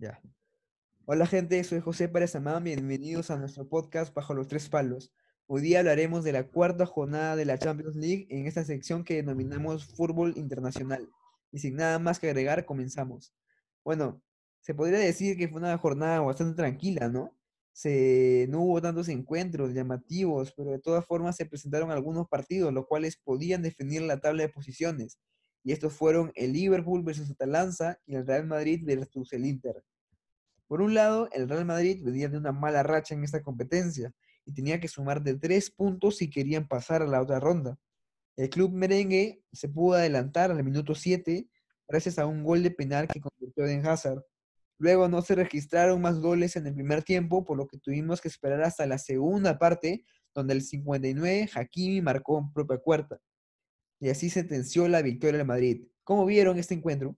Ya. Hola gente, soy José Pérez Amán, bienvenidos a nuestro podcast Bajo los Tres Palos. Hoy día hablaremos de la cuarta jornada de la Champions League en esta sección que denominamos Fútbol Internacional. Y sin nada más que agregar, comenzamos. Bueno, se podría decir que fue una jornada bastante tranquila, ¿no? Se, no hubo tantos encuentros llamativos, pero de todas formas se presentaron algunos partidos, los cuales podían definir la tabla de posiciones. Y estos fueron el Liverpool versus Atalanta y el Real Madrid versus el Inter. Por un lado, el Real Madrid venía de una mala racha en esta competencia y tenía que sumar de tres puntos si querían pasar a la otra ronda. El club merengue se pudo adelantar al minuto 7 gracias a un gol de penal que convirtió en Hazard. Luego no se registraron más goles en el primer tiempo, por lo que tuvimos que esperar hasta la segunda parte, donde el 59 Hakimi marcó en propia cuarta. Y así sentenció la victoria del Madrid. ¿Cómo vieron este encuentro?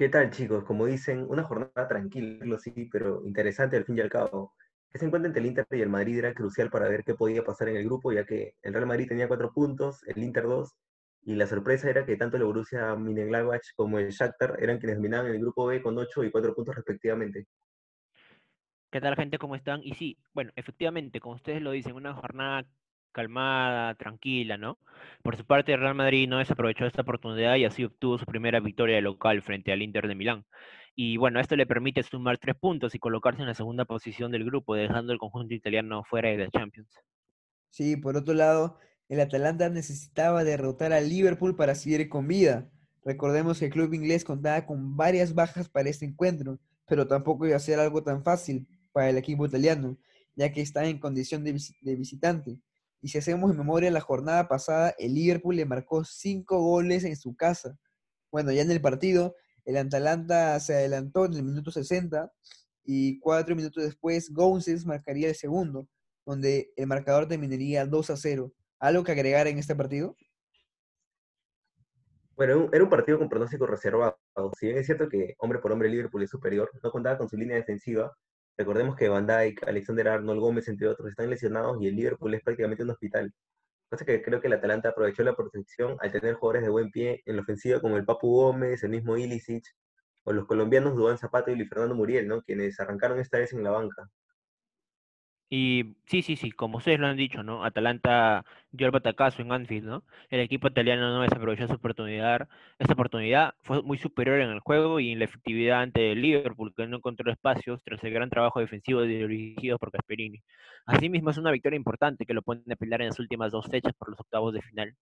¿Qué tal, chicos? Como dicen, una jornada tranquila, sí, pero interesante al fin y al cabo. Ese encuentro entre el Inter y el Madrid era crucial para ver qué podía pasar en el grupo, ya que el Real Madrid tenía cuatro puntos, el Inter dos, y la sorpresa era que tanto el Borussia Mönchengladbach como el Shakhtar eran quienes dominaban el grupo B con ocho y cuatro puntos respectivamente. ¿Qué tal, gente? ¿Cómo están? Y sí, bueno, efectivamente, como ustedes lo dicen, una jornada calmada, tranquila, ¿no? Por su parte, el Real Madrid no desaprovechó esta oportunidad y así obtuvo su primera victoria local frente al Inter de Milán. Y bueno, esto le permite sumar tres puntos y colocarse en la segunda posición del grupo, dejando el conjunto italiano fuera de la Champions. Sí, por otro lado, el Atalanta necesitaba derrotar al Liverpool para seguir con vida. Recordemos que el club inglés contaba con varias bajas para este encuentro, pero tampoco iba a ser algo tan fácil para el equipo italiano, ya que está en condición de visitante. Y si hacemos en memoria la jornada pasada, el Liverpool le marcó cinco goles en su casa. Bueno, ya en el partido, el Atalanta se adelantó en el minuto 60 y cuatro minutos después González marcaría el segundo, donde el marcador terminaría 2 a 0. ¿Algo que agregar en este partido? Bueno, era un partido con pronóstico reservado. Si bien es cierto que hombre por hombre Liverpool es superior, no contaba con su línea defensiva, Recordemos que Van Dijk, Alexander Arnold, Gómez, entre otros, están lesionados y el Liverpool es prácticamente un hospital. Cosa que creo que el Atalanta aprovechó la protección al tener jugadores de buen pie en la ofensiva como el Papu Gómez, el mismo Ilicic, o los colombianos Duván Zapato y Luis Fernando Muriel, ¿no? quienes arrancaron esta vez en la banca. Y sí, sí, sí, como ustedes lo han dicho, ¿no? Atalanta dio el batacazo en Anfield, ¿no? El equipo italiano no desaprovechó su oportunidad. Esta oportunidad fue muy superior en el juego y en la efectividad ante el Liverpool, que no encontró espacios tras el gran trabajo defensivo dirigido por Gasperini. Asimismo, es una victoria importante que lo pone a pelear en las últimas dos fechas por los octavos de final.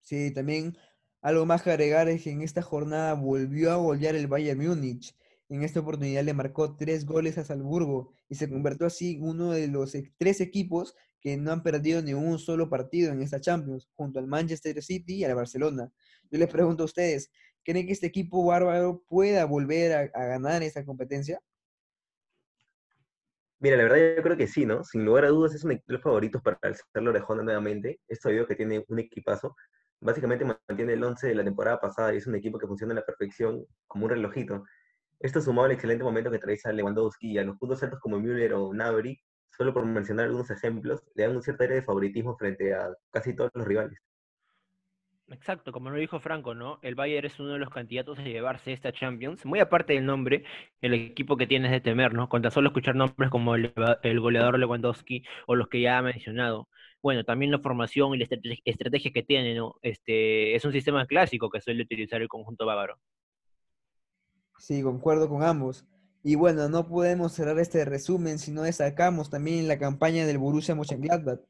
Sí, también algo más que agregar es que en esta jornada volvió a golear el Bayern Múnich en esta oportunidad le marcó tres goles a Salzburgo y se convirtió así en uno de los tres equipos que no han perdido ni un solo partido en esta Champions, junto al Manchester City y al Barcelona. Yo les pregunto a ustedes, ¿creen que este equipo bárbaro pueda volver a, ganar esta competencia? Mira, la verdad yo creo que sí, ¿no? Sin lugar a dudas es un equipo favorito para alzarlo orejona nuevamente. Esto debido que tiene un equipazo. Básicamente mantiene el 11 de la temporada pasada y es un equipo que funciona a la perfección como un relojito. Esto sumado al excelente momento que trae a Lewandowski y a los puntos altos como Müller o Nabri, solo por mencionar algunos ejemplos, le dan un cierto aire de favoritismo frente a casi todos los rivales. Exacto, como lo dijo Franco, ¿no? El Bayern es uno de los candidatos a llevarse esta Champions. Muy aparte del nombre, el equipo que tienes de temer, ¿no? Con solo escuchar nombres como el, goleador Lewandowski o los que ya ha mencionado. Bueno, también la formación y la estrategia que tiene, ¿no? Este, es un sistema clásico que suele utilizar el conjunto bávaro. Sí, concuerdo con ambos. Y bueno, no podemos cerrar este resumen si no destacamos también la campaña del Borussia Mönchengladbach.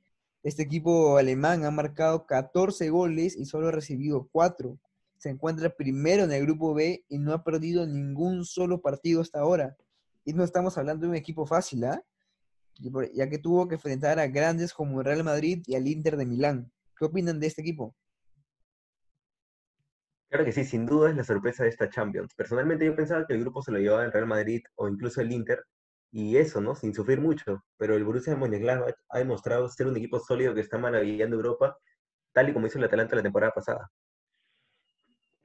Este equipo alemán ha marcado 14 goles y solo ha recibido 4. Se encuentra primero en el grupo B y no ha perdido ningún solo partido hasta ahora. Y no estamos hablando de un equipo fácil, ¿ah? Ya que tuvo que enfrentar a grandes como el Real Madrid y al Inter de Milán. ¿Qué opinan de este equipo? Claro que sí, sin duda es la sorpresa de esta Champions. Personalmente yo pensaba que el grupo se lo llevaba el Real Madrid o incluso el Inter, y eso, ¿no? Sin sufrir mucho. Pero el Borussia Mönchengladbach ha demostrado ser un equipo sólido que está maravillando Europa, tal y como hizo el Atalanta la temporada pasada.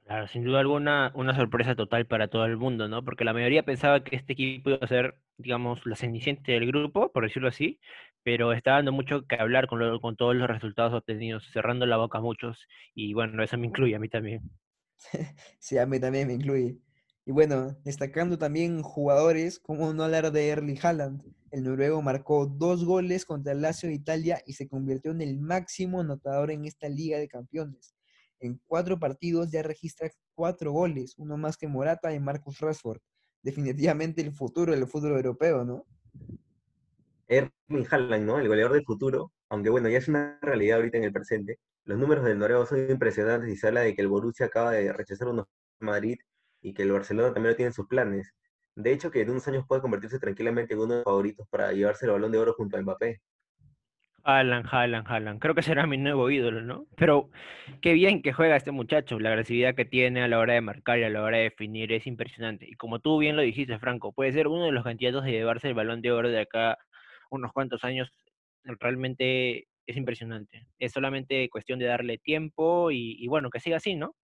Claro, sin duda alguna, una sorpresa total para todo el mundo, ¿no? Porque la mayoría pensaba que este equipo iba a ser, digamos, la cenicienta del grupo, por decirlo así, pero está dando mucho que hablar con, con todos los resultados obtenidos, cerrando la boca a muchos, y bueno, eso me incluye a mí también. Sí, a mí también me incluye. Y bueno, destacando también jugadores, como no hablar de Erling Haaland. El noruego marcó dos goles contra el Lazio de Italia y se convirtió en el máximo anotador en esta Liga de Campeones. En cuatro partidos ya registra cuatro goles, uno más que Morata y Marcus Rashford. Definitivamente el futuro del fútbol europeo, ¿no? Erling Haaland, ¿no? El goleador del futuro, aunque bueno, ya es una realidad ahorita en el presente. Los números del noruego son impresionantes y se habla de que el Borussia acaba de rechazar unos Madrid y que el Barcelona también lo tiene en sus planes. De hecho, que en unos años puede convertirse tranquilamente en uno de los favoritos para llevarse el balón de oro junto a Mbappé. Haaland, Haaland, Haaland. Creo que será mi nuevo ídolo, ¿no? Pero qué bien que juega este muchacho. La agresividad que tiene a la hora de marcar y a la hora de definir es impresionante. Y como tú bien lo dijiste, Franco, puede ser uno de los candidatos de llevarse el balón de oro de acá unos cuantos años. Realmente es impresionante. Es solamente cuestión de darle tiempo y, bueno, que siga así, ¿no?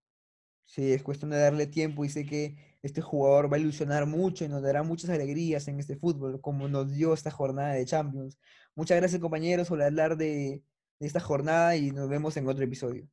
Sí, es cuestión de darle tiempo y sé que este jugador va a ilusionar mucho y nos dará muchas alegrías en este fútbol, como nos dio esta jornada de Champions. Muchas gracias compañeros por hablar de esta jornada y nos vemos en otro episodio.